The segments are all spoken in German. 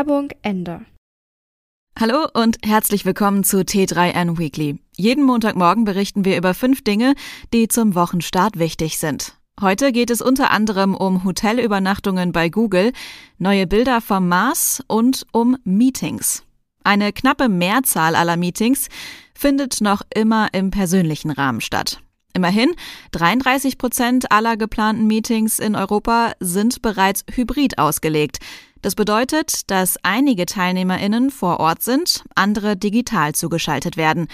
Werbung Ende. Hallo und herzlich willkommen zu T3N Weekly. Jeden Montagmorgen berichten wir über fünf Dinge, die zum Wochenstart wichtig sind. Heute geht es unter anderem um Hotelübernachtungen bei Google, neue Bilder vom Mars und um Meetings. Eine knappe Mehrzahl aller Meetings findet noch immer im persönlichen Rahmen statt. Immerhin, 33 Prozent aller geplanten Meetings in Europa sind bereits hybrid ausgelegt. Das bedeutet, dass einige TeilnehmerInnen vor Ort sind, andere digital zugeschaltet werden.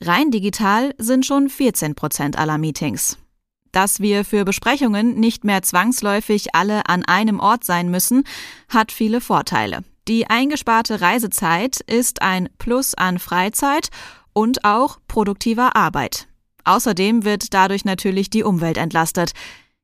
Rein digital sind schon 14 Prozent aller Meetings. Dass wir für Besprechungen nicht mehr zwangsläufig alle an einem Ort sein müssen, hat viele Vorteile. Die eingesparte Reisezeit ist ein Plus an Freizeit und auch produktiver Arbeit. Außerdem wird dadurch natürlich die Umwelt entlastet.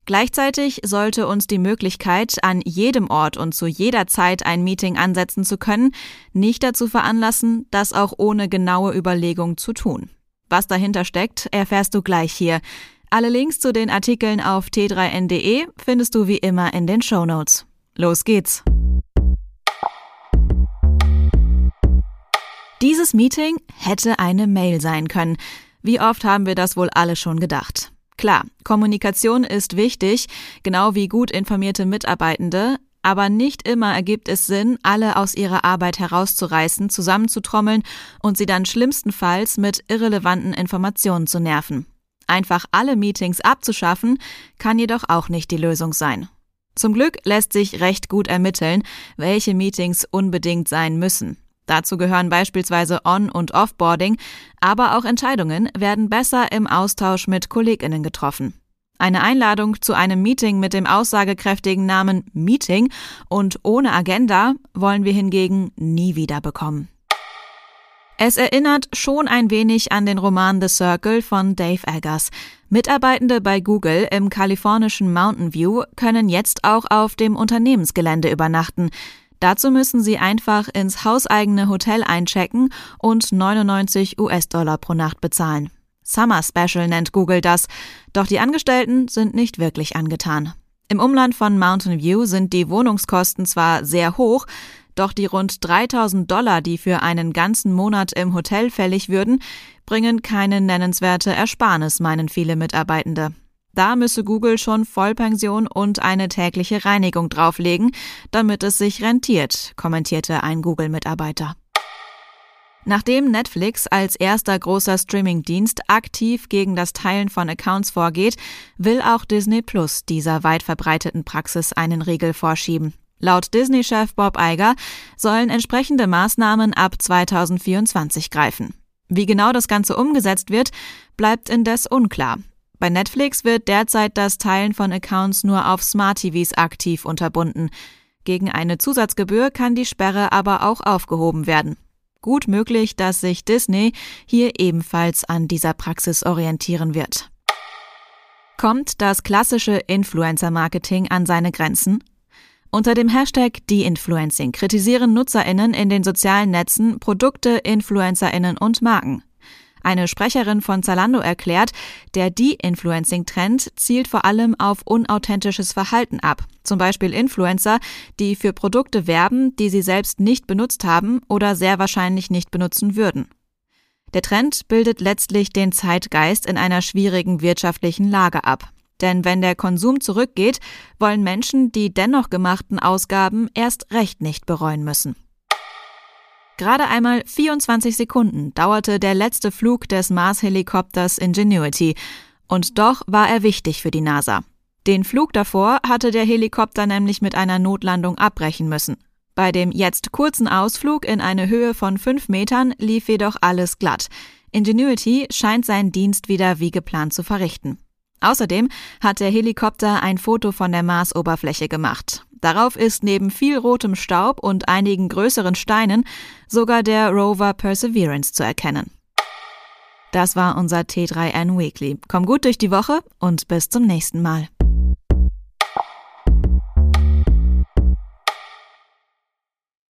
Gleichzeitig sollte uns die Möglichkeit, an jedem Ort und zu jeder Zeit ein Meeting ansetzen zu können, nicht dazu veranlassen, das auch ohne genaue Überlegung zu tun. Was dahinter steckt, erfährst du gleich hier. Alle Links zu den Artikeln auf t3n.de findest du wie immer in den Show Notes. Los geht's! Dieses Meeting hätte eine Mail sein können. Wie oft haben wir das wohl alle schon gedacht? Klar, Kommunikation ist wichtig, genau wie gut informierte Mitarbeitende, aber nicht immer ergibt es Sinn, alle aus ihrer Arbeit herauszureißen, zusammenzutrommeln und sie dann schlimmstenfalls mit irrelevanten Informationen zu nerven. Einfach alle Meetings abzuschaffen, kann jedoch auch nicht die Lösung sein. Zum Glück lässt sich recht gut ermitteln, welche Meetings unbedingt sein müssen. Dazu gehören beispielsweise On- und Offboarding, aber auch Entscheidungen werden besser im Austausch mit Kolleginnen getroffen. Eine Einladung zu einem Meeting mit dem aussagekräftigen Namen Meeting und ohne Agenda wollen wir hingegen nie wieder bekommen. Es erinnert schon ein wenig an den Roman The Circle von Dave Eggers. Mitarbeitende bei Google im kalifornischen Mountain View können jetzt auch auf dem Unternehmensgelände übernachten. Dazu müssen sie einfach ins hauseigene Hotel einchecken und 99 US-Dollar pro Nacht bezahlen. Summer Special nennt Google das, doch die Angestellten sind nicht wirklich angetan. Im Umland von Mountain View sind die Wohnungskosten zwar sehr hoch, doch die rund 3000 Dollar, die für einen ganzen Monat im Hotel fällig würden, bringen keine nennenswerte Ersparnis, meinen viele Mitarbeitende. Da müsse Google schon Vollpension und eine tägliche Reinigung drauflegen, damit es sich rentiert, kommentierte ein Google-Mitarbeiter. Nachdem Netflix als erster großer Streamingdienst aktiv gegen das Teilen von Accounts vorgeht, will auch Disney Plus dieser weit verbreiteten Praxis einen Riegel vorschieben. Laut Disney-Chef Bob Iger sollen entsprechende Maßnahmen ab 2024 greifen. Wie genau das Ganze umgesetzt wird, bleibt indes unklar. Bei Netflix wird derzeit das Teilen von Accounts nur auf Smart TVs aktiv unterbunden. Gegen eine Zusatzgebühr kann die Sperre aber auch aufgehoben werden. Gut möglich, dass sich Disney hier ebenfalls an dieser Praxis orientieren wird. Kommt das klassische Influencer-Marketing an seine Grenzen? Unter dem Hashtag De-Influencing kritisieren NutzerInnen in den sozialen Netzen Produkte, InfluencerInnen und Marken. Eine Sprecherin von Zalando erklärt, der De-Influencing-Trend zielt vor allem auf unauthentisches Verhalten ab. Zum Beispiel Influencer, die für Produkte werben, die sie selbst nicht benutzt haben oder sehr wahrscheinlich nicht benutzen würden. Der Trend bildet letztlich den Zeitgeist in einer schwierigen wirtschaftlichen Lage ab. Denn wenn der Konsum zurückgeht, wollen Menschen die dennoch gemachten Ausgaben erst recht nicht bereuen müssen. Gerade einmal 24 Sekunden dauerte der letzte Flug des Mars-Helikopters Ingenuity. Und doch war er wichtig für die NASA. Den Flug davor hatte der Helikopter nämlich mit einer Notlandung abbrechen müssen. Bei dem jetzt kurzen Ausflug in eine Höhe von fünf Metern lief jedoch alles glatt. Ingenuity scheint seinen Dienst wieder wie geplant zu verrichten. Außerdem hat der Helikopter ein Foto von der Marsoberfläche gemacht. Darauf ist neben viel rotem Staub und einigen größeren Steinen sogar der Rover Perseverance zu erkennen. Das war unser T3N Weekly. Komm gut durch die Woche und bis zum nächsten Mal.